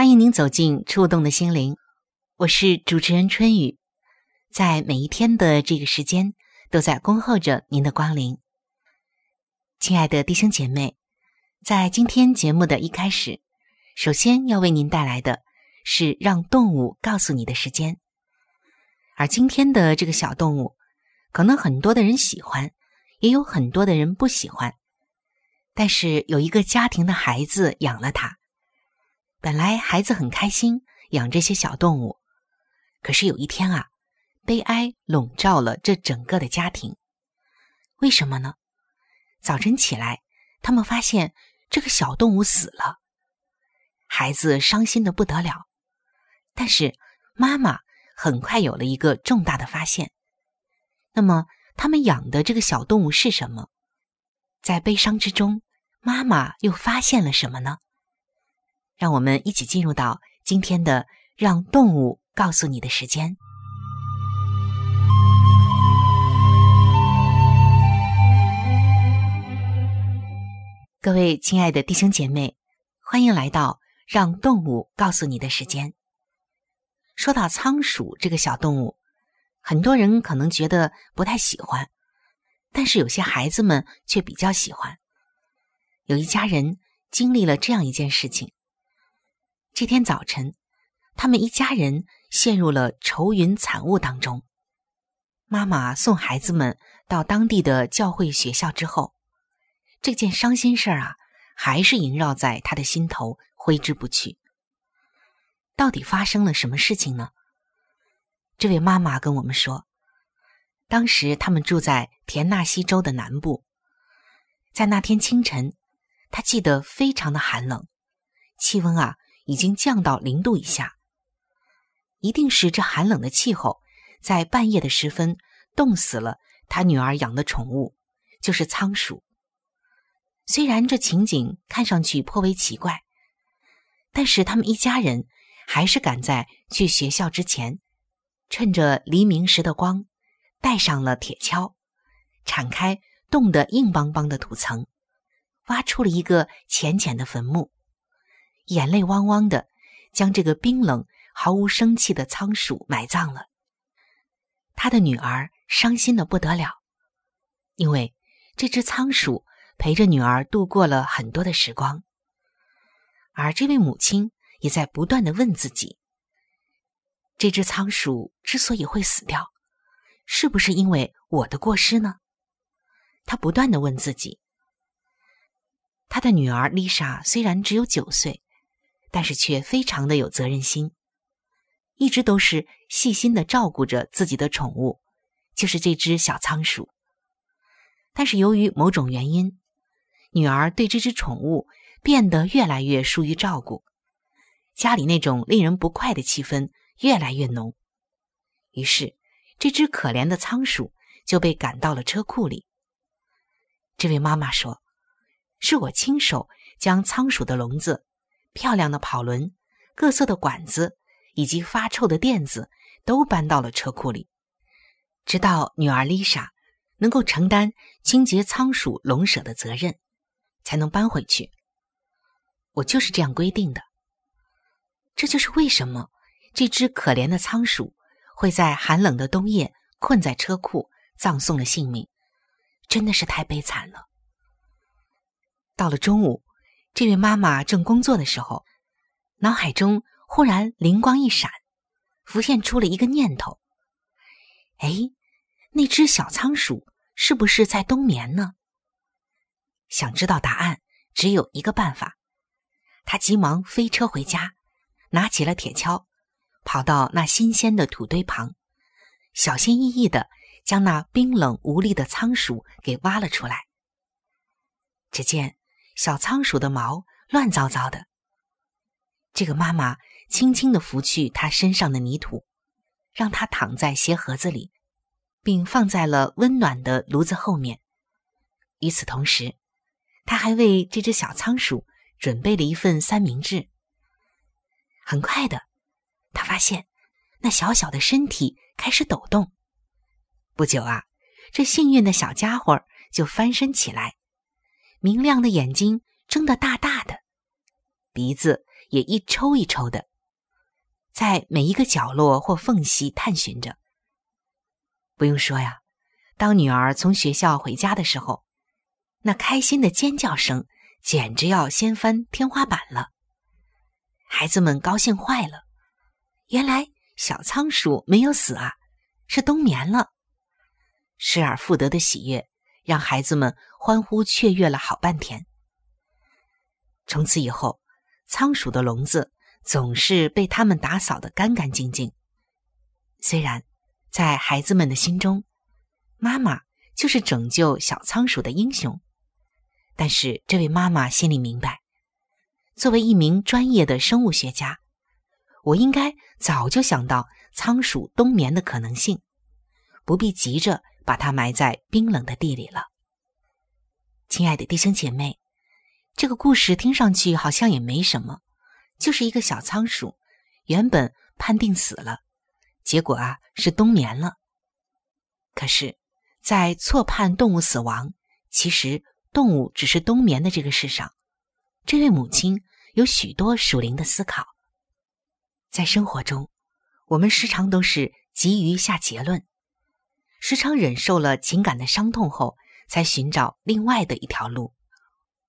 欢迎您走进触动的心灵。我是主持人春雨，在每一天的这个时间，都在恭候着您的光临。亲爱的弟兄姐妹，在今天节目的一开始，首先要为您带来的是让动物告诉你的时间。而今天的这个小动物，可能很多的人喜欢，也有很多的人不喜欢。但是有一个家庭的孩子养了它，本来孩子很开心养这些小动物，可是有一天啊，悲哀笼罩了这整个的家庭。为什么呢？早晨起来，他们发现这个小动物死了，孩子伤心的不得了。但是妈妈很快有了一个重大的发现。那么他们养的这个小动物是什么？在悲伤之中，妈妈又发现了什么呢？让我们一起进入到今天的“让动物告诉你的时间”。各位亲爱的弟兄姐妹，欢迎来到“让动物告诉你的时间”。说到仓鼠这个小动物，很多人可能觉得不太喜欢。但是有些孩子们却比较喜欢。有一家人经历了这样一件事情：这天早晨，他们一家人陷入了愁云惨雾当中。妈妈送孩子们到当地的教会学校之后，这件伤心事儿啊，还是萦绕在他的心头，挥之不去。到底发生了什么事情呢？这位妈妈跟我们说。当时他们住在田纳西州的南部，在那天清晨，他记得非常的寒冷，气温啊已经降到零度以下。一定是这寒冷的气候，在半夜的时分冻死了他女儿养的宠物，就是仓鼠。虽然这情景看上去颇为奇怪，但是他们一家人还是赶在去学校之前，趁着黎明时的光。带上了铁锹，铲开冻得硬邦邦的土层，挖出了一个浅浅的坟墓，眼泪汪汪的将这个冰冷、毫无生气的仓鼠埋葬了。他的女儿伤心的不得了，因为这只仓鼠陪着女儿度过了很多的时光，而这位母亲也在不断的问自己：这只仓鼠之所以会死掉。是不是因为我的过失呢？他不断的问自己。他的女儿丽莎虽然只有九岁，但是却非常的有责任心，一直都是细心的照顾着自己的宠物，就是这只小仓鼠。但是由于某种原因，女儿对这只宠物变得越来越疏于照顾，家里那种令人不快的气氛越来越浓，于是。这只可怜的仓鼠就被赶到了车库里。这位妈妈说：“是我亲手将仓鼠的笼子、漂亮的跑轮、各色的管子以及发臭的垫子都搬到了车库里，直到女儿丽莎能够承担清洁仓鼠笼舍的责任，才能搬回去。我就是这样规定的。这就是为什么这只可怜的仓鼠会在寒冷的冬夜困在车库，葬送了性命，真的是太悲惨了。到了中午，这位妈妈正工作的时候，脑海中忽然灵光一闪，浮现出了一个念头：哎，那只小仓鼠是不是在冬眠呢？想知道答案，只有一个办法。他急忙飞车回家。拿起了铁锹，跑到那新鲜的土堆旁，小心翼翼的将那冰冷无力的仓鼠给挖了出来。只见小仓鼠的毛乱糟糟的。这个妈妈轻轻的拂去它身上的泥土，让它躺在鞋盒子里，并放在了温暖的炉子后面。与此同时，她还为这只小仓鼠准备了一份三明治。很快的，他发现那小小的身体开始抖动。不久啊，这幸运的小家伙就翻身起来，明亮的眼睛睁得大大的，鼻子也一抽一抽的，在每一个角落或缝隙探寻着。不用说呀，当女儿从学校回家的时候，那开心的尖叫声简直要掀翻天花板了。孩子们高兴坏了，原来小仓鼠没有死啊，是冬眠了。失而复得的喜悦让孩子们欢呼雀跃了好半天。从此以后，仓鼠的笼子总是被他们打扫得干干净净。虽然在孩子们的心中，妈妈就是拯救小仓鼠的英雄，但是这位妈妈心里明白。作为一名专业的生物学家，我应该早就想到仓鼠冬眠的可能性，不必急着把它埋在冰冷的地里了。亲爱的弟兄姐妹，这个故事听上去好像也没什么，就是一个小仓鼠，原本判定死了，结果啊是冬眠了。可是，在错判动物死亡，其实动物只是冬眠的这个世上，这位母亲。有许多属灵的思考，在生活中，我们时常都是急于下结论，时常忍受了情感的伤痛后，才寻找另外的一条路。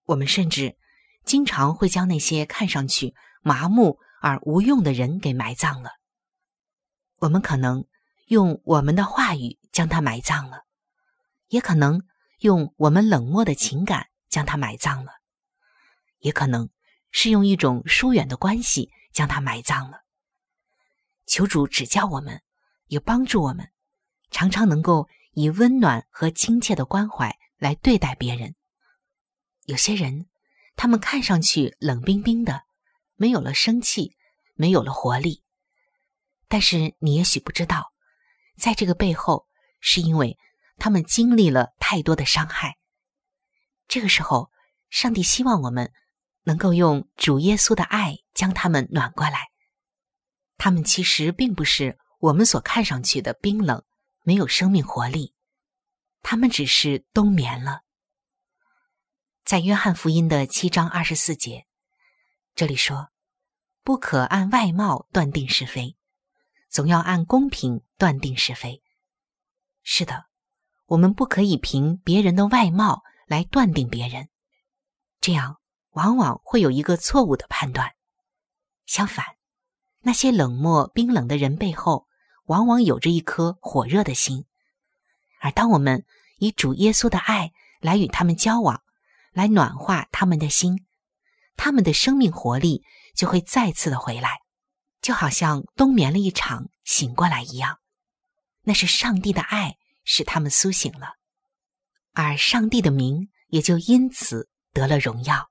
我们甚至经常会将那些看上去麻木而无用的人给埋葬了。我们可能用我们的话语将它埋葬了，也可能用我们冷漠的情感将它埋葬了，也可能。是用一种疏远的关系将它埋葬了。求主指教我们，也帮助我们，常常能够以温暖和亲切的关怀来对待别人。有些人，他们看上去冷冰冰的，没有了生气，没有了活力。但是你也许不知道，在这个背后，是因为他们经历了太多的伤害。这个时候，上帝希望我们。能够用主耶稣的爱将他们暖过来，他们其实并不是我们所看上去的冰冷，没有生命活力，他们只是冬眠了。在约翰福音的七章二十四节，这里说：“不可按外貌断定是非，总要按公平断定是非。”是的，我们不可以凭别人的外貌来断定别人，这样。往往会有一个错误的判断。相反，那些冷漠冰冷的人背后，往往有着一颗火热的心。而当我们以主耶稣的爱来与他们交往，来暖化他们的心，他们的生命活力就会再次的回来，就好像冬眠了一场醒过来一样。那是上帝的爱使他们苏醒了，而上帝的名也就因此得了荣耀。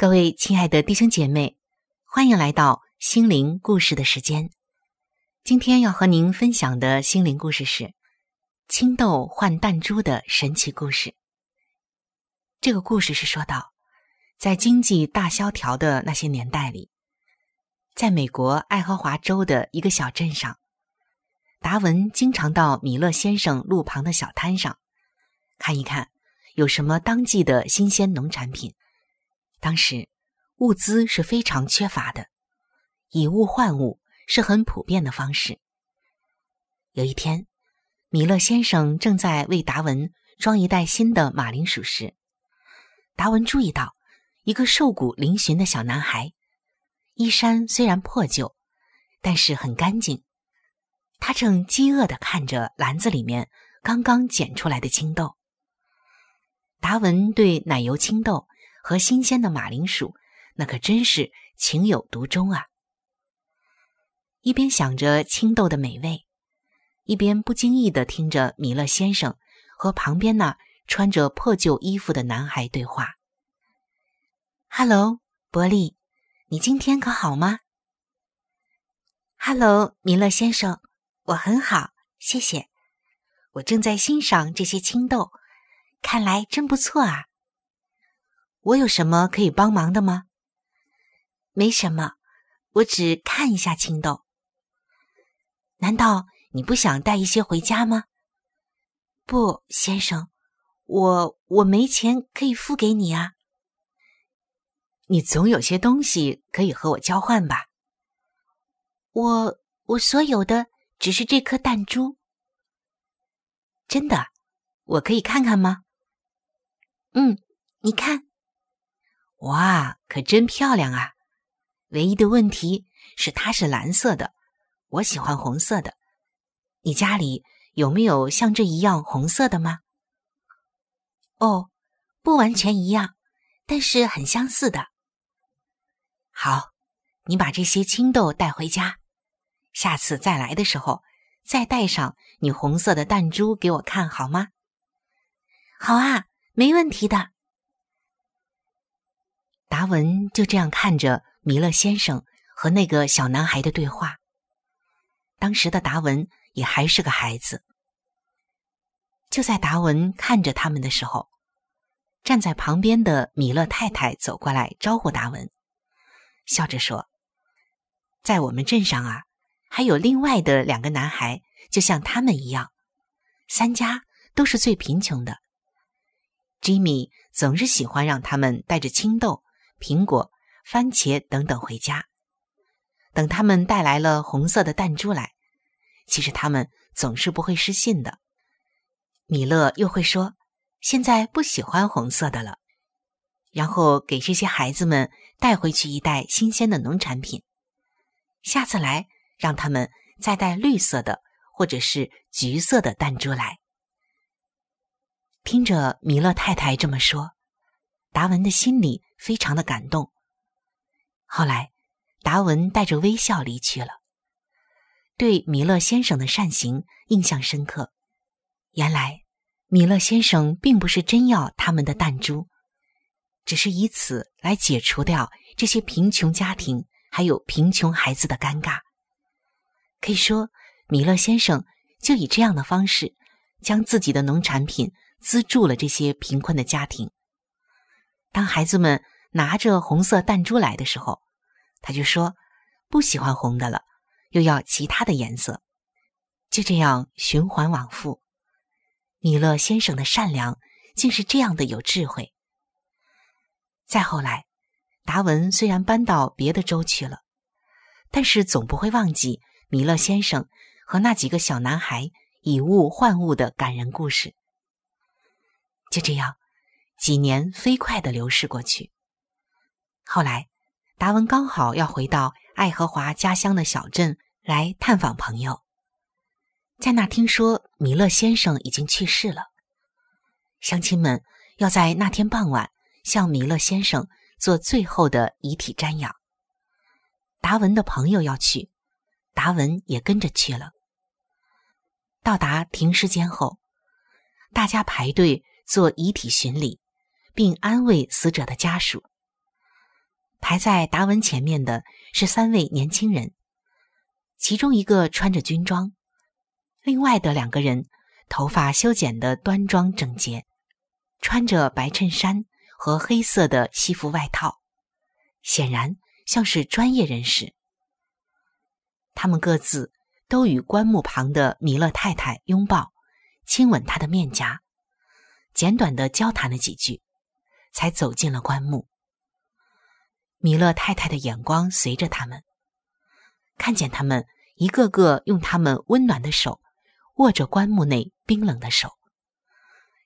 各位亲爱的弟兄姐妹，欢迎来到心灵故事的时间。今天要和您分享的心灵故事是青豆换弹珠的神奇故事。这个故事是说到，在经济大萧条的那些年代里，在美国爱荷华州的一个小镇上，达文经常到米勒先生路旁的小摊上看一看有什么当季的新鲜农产品。当时物资是非常缺乏的，以物换物是很普遍的方式。有一天，米勒先生正在为达文装一袋新的马铃薯时，达文注意到一个瘦骨嶙峋的小男孩，衣衫虽然破旧，但是很干净。他正饥饿地看着篮子里面刚刚捡出来的青豆。达文对奶油青豆和新鲜的马铃薯，那可真是情有独钟啊！一边想着青豆的美味，一边不经意地听着米勒先生和旁边那。穿着破旧衣服的男孩对话：“Hello，伯利，你今天可好吗？”“Hello，米勒先生，我很好，谢谢。我正在欣赏这些青豆，看来真不错啊。我有什么可以帮忙的吗？”“没什么，我只看一下青豆。难道你不想带一些回家吗？”“不，先生。”我我没钱可以付给你啊！你总有些东西可以和我交换吧？我我所有的只是这颗弹珠。真的，我可以看看吗？嗯，你看，哇，可真漂亮啊！唯一的问题是它是蓝色的，我喜欢红色的。你家里有没有像这一样红色的吗？哦，不完全一样，但是很相似的。好，你把这些青豆带回家，下次再来的时候再带上你红色的弹珠给我看好吗？好啊，没问题的。达文就这样看着米勒先生和那个小男孩的对话。当时的达文也还是个孩子。就在达文看着他们的时候，站在旁边的米勒太太走过来招呼达文，笑着说：“在我们镇上啊，还有另外的两个男孩，就像他们一样，三家都是最贫穷的。吉米总是喜欢让他们带着青豆、苹果、番茄等等回家。等他们带来了红色的弹珠来，其实他们总是不会失信的。”米勒又会说：“现在不喜欢红色的了。”然后给这些孩子们带回去一袋新鲜的农产品。下次来，让他们再带绿色的或者是橘色的弹珠来。听着米勒太太这么说，达文的心里非常的感动。后来，达文带着微笑离去了，对米勒先生的善行印象深刻。原来，米勒先生并不是真要他们的弹珠，只是以此来解除掉这些贫穷家庭还有贫穷孩子的尴尬。可以说，米勒先生就以这样的方式，将自己的农产品资助了这些贫困的家庭。当孩子们拿着红色弹珠来的时候，他就说不喜欢红的了，又要其他的颜色，就这样循环往复。米勒先生的善良竟是这样的有智慧。再后来，达文虽然搬到别的州去了，但是总不会忘记米勒先生和那几个小男孩以物换物的感人故事。就这样，几年飞快的流逝过去。后来，达文刚好要回到爱荷华家乡的小镇来探访朋友。在那听说米勒先生已经去世了，乡亲们要在那天傍晚向米勒先生做最后的遗体瞻仰。达文的朋友要去，达文也跟着去了。到达停尸间后，大家排队做遗体巡礼，并安慰死者的家属。排在达文前面的是三位年轻人，其中一个穿着军装，另外的两个人头发修剪的端庄整洁，穿着白衬衫和黑色的西服外套，显然像是专业人士。他们各自都与棺木旁的弥勒太太拥抱，亲吻她的面颊，简短的交谈了几句，才走进了棺木。弥勒太太的眼光随着他们，看见他们一个个用他们温暖的手握着棺木内冰冷的手，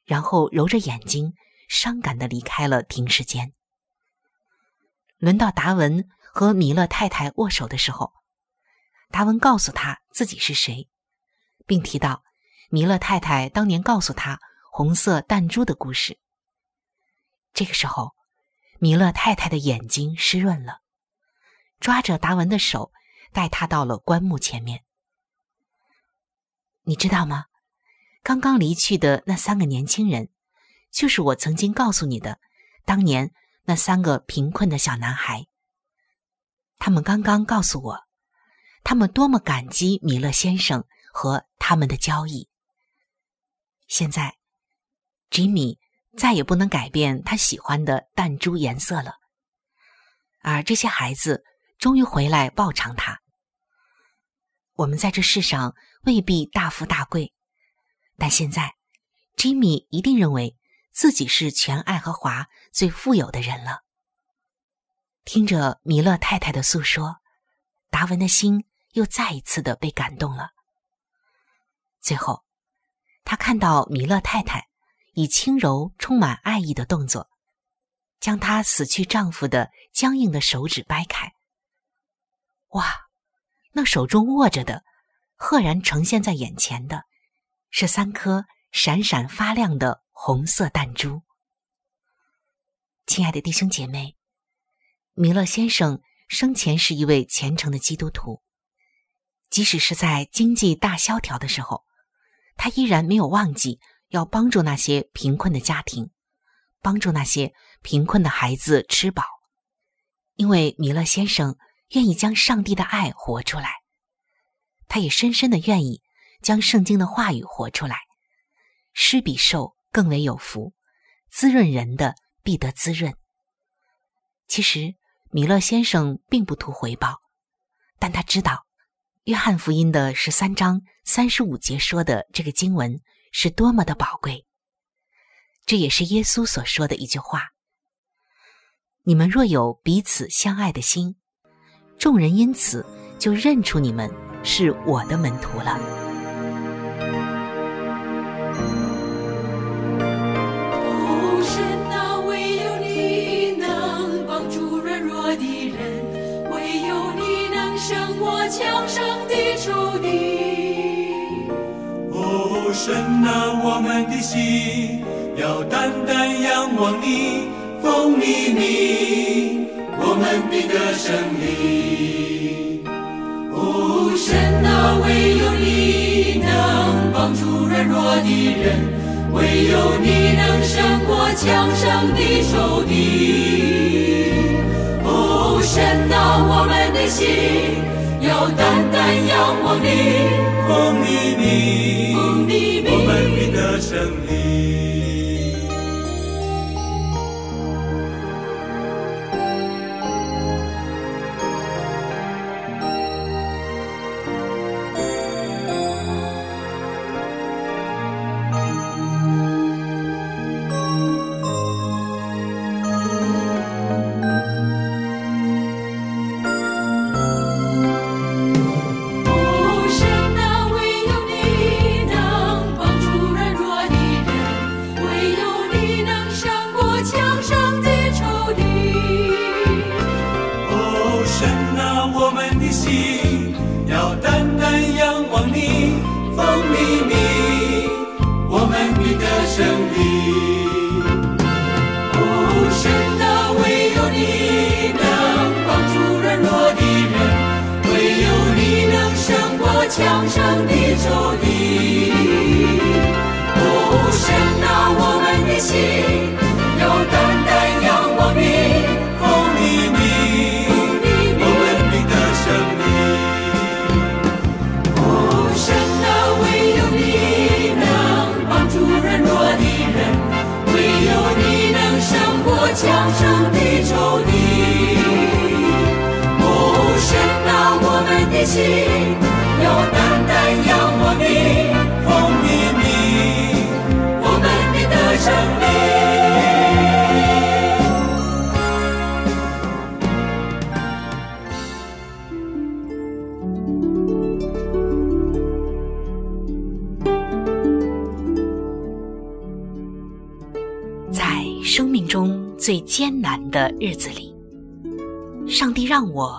然后揉着眼睛，伤感的离开了停尸间。轮到达文和弥勒太太握手的时候，达文告诉他自己是谁，并提到弥勒太太当年告诉他红色弹珠的故事。这个时候。弥勒太太的眼睛湿润了，抓着达文的手，带他到了棺木前面。你知道吗？刚刚离去的那三个年轻人，就是我曾经告诉你的，当年那三个贫困的小男孩。他们刚刚告诉我，他们多么感激米勒先生和他们的交易。现在，吉米。再也不能改变他喜欢的弹珠颜色了，而这些孩子终于回来报偿他。我们在这世上未必大富大贵，但现在，Jimmy 一定认为自己是全爱荷华最富有的人了。听着米勒太太的诉说，达文的心又再一次的被感动了。最后，他看到米勒太太。以轻柔、充满爱意的动作，将她死去丈夫的僵硬的手指掰开。哇，那手中握着的，赫然呈现在眼前的，是三颗闪闪发亮的红色弹珠。亲爱的弟兄姐妹，弥勒先生生前是一位虔诚的基督徒，即使是在经济大萧条的时候，他依然没有忘记。要帮助那些贫困的家庭，帮助那些贫困的孩子吃饱，因为米勒先生愿意将上帝的爱活出来，他也深深的愿意将圣经的话语活出来。施比受更为有福，滋润人的必得滋润。其实米勒先生并不图回报，但他知道约翰福音的十三章三十五节说的这个经文。是多么的宝贵！这也是耶稣所说的一句话：“你们若有彼此相爱的心，众人因此就认出你们是我的门徒了。”，唯有你能，胜过强盛的仇敌。神啊，我们的心要单单仰望你，奉你名，我们必得胜利。哦，神啊，唯有你能帮助软弱的人，唯有你能胜过强盛的仇敌。哦，神啊，我们的心要单单仰望你，奉你 Listen. 用秘密，我们的得胜利。哦，神的，唯有你能帮助软弱的人，唯有你能胜过强盛的仇敌。哦，神的，我们的心。心要单单仰望你，奉你名，我们必得胜利。在生命中最艰难的日子里，上帝让我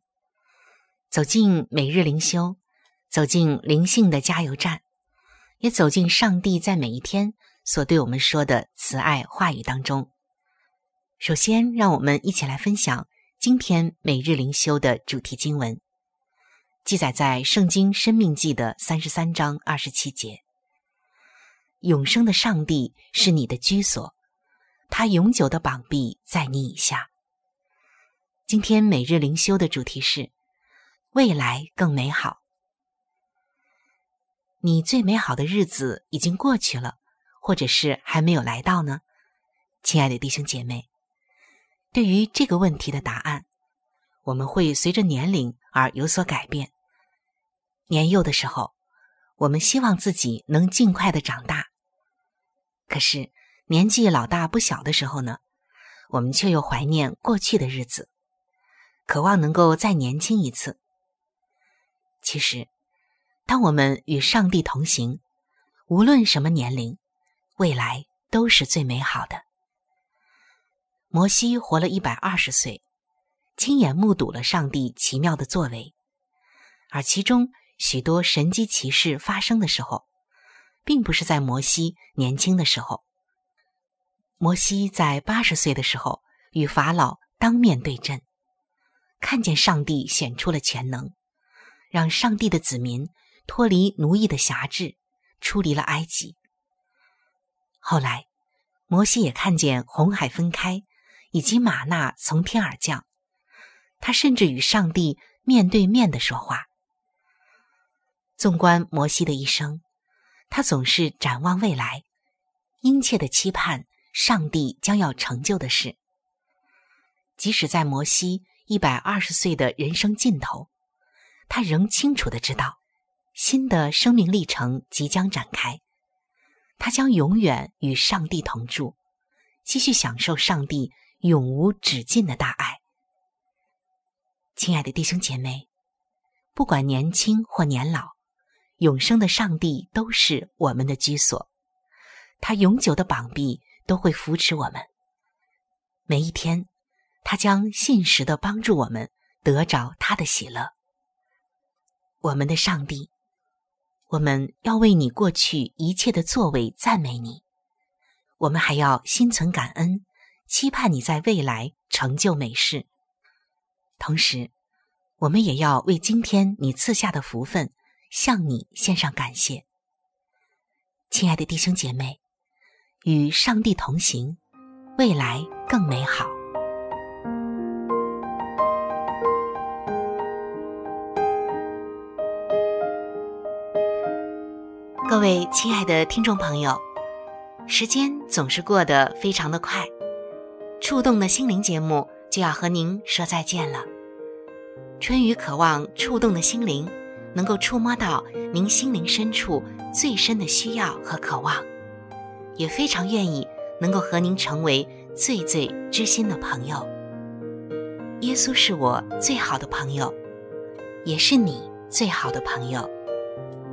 走进每日灵修，走进灵性的加油站，也走进上帝在每一天所对我们说的慈爱话语当中。首先，让我们一起来分享今天每日灵修的主题经文，记载在《圣经·生命记》的三十三章二十七节：“永生的上帝是你的居所。”他永久的膀臂在你以下。今天每日灵修的主题是未来更美好。你最美好的日子已经过去了，或者是还没有来到呢？亲爱的弟兄姐妹，对于这个问题的答案，我们会随着年龄而有所改变。年幼的时候，我们希望自己能尽快的长大，可是。年纪老大不小的时候呢，我们却又怀念过去的日子，渴望能够再年轻一次。其实，当我们与上帝同行，无论什么年龄，未来都是最美好的。摩西活了一百二十岁，亲眼目睹了上帝奇妙的作为，而其中许多神机奇事发生的时候，并不是在摩西年轻的时候。摩西在八十岁的时候与法老当面对阵，看见上帝显出了全能，让上帝的子民脱离奴役的辖制，出离了埃及。后来，摩西也看见红海分开，以及玛纳从天而降，他甚至与上帝面对面的说话。纵观摩西的一生，他总是展望未来，殷切的期盼。上帝将要成就的事，即使在摩西一百二十岁的人生尽头，他仍清楚的知道，新的生命历程即将展开，他将永远与上帝同住，继续享受上帝永无止境的大爱。亲爱的弟兄姐妹，不管年轻或年老，永生的上帝都是我们的居所，他永久的膀臂。都会扶持我们。每一天，他将信实的帮助我们得着他的喜乐。我们的上帝，我们要为你过去一切的作为赞美你。我们还要心存感恩，期盼你在未来成就美事。同时，我们也要为今天你赐下的福分向你献上感谢。亲爱的弟兄姐妹。与上帝同行，未来更美好。各位亲爱的听众朋友，时间总是过得非常的快，触动的心灵节目就要和您说再见了。春雨渴望触动的心灵，能够触摸到您心灵深处最深的需要和渴望。也非常愿意能够和您成为最最知心的朋友。耶稣是我最好的朋友，也是你最好的朋友。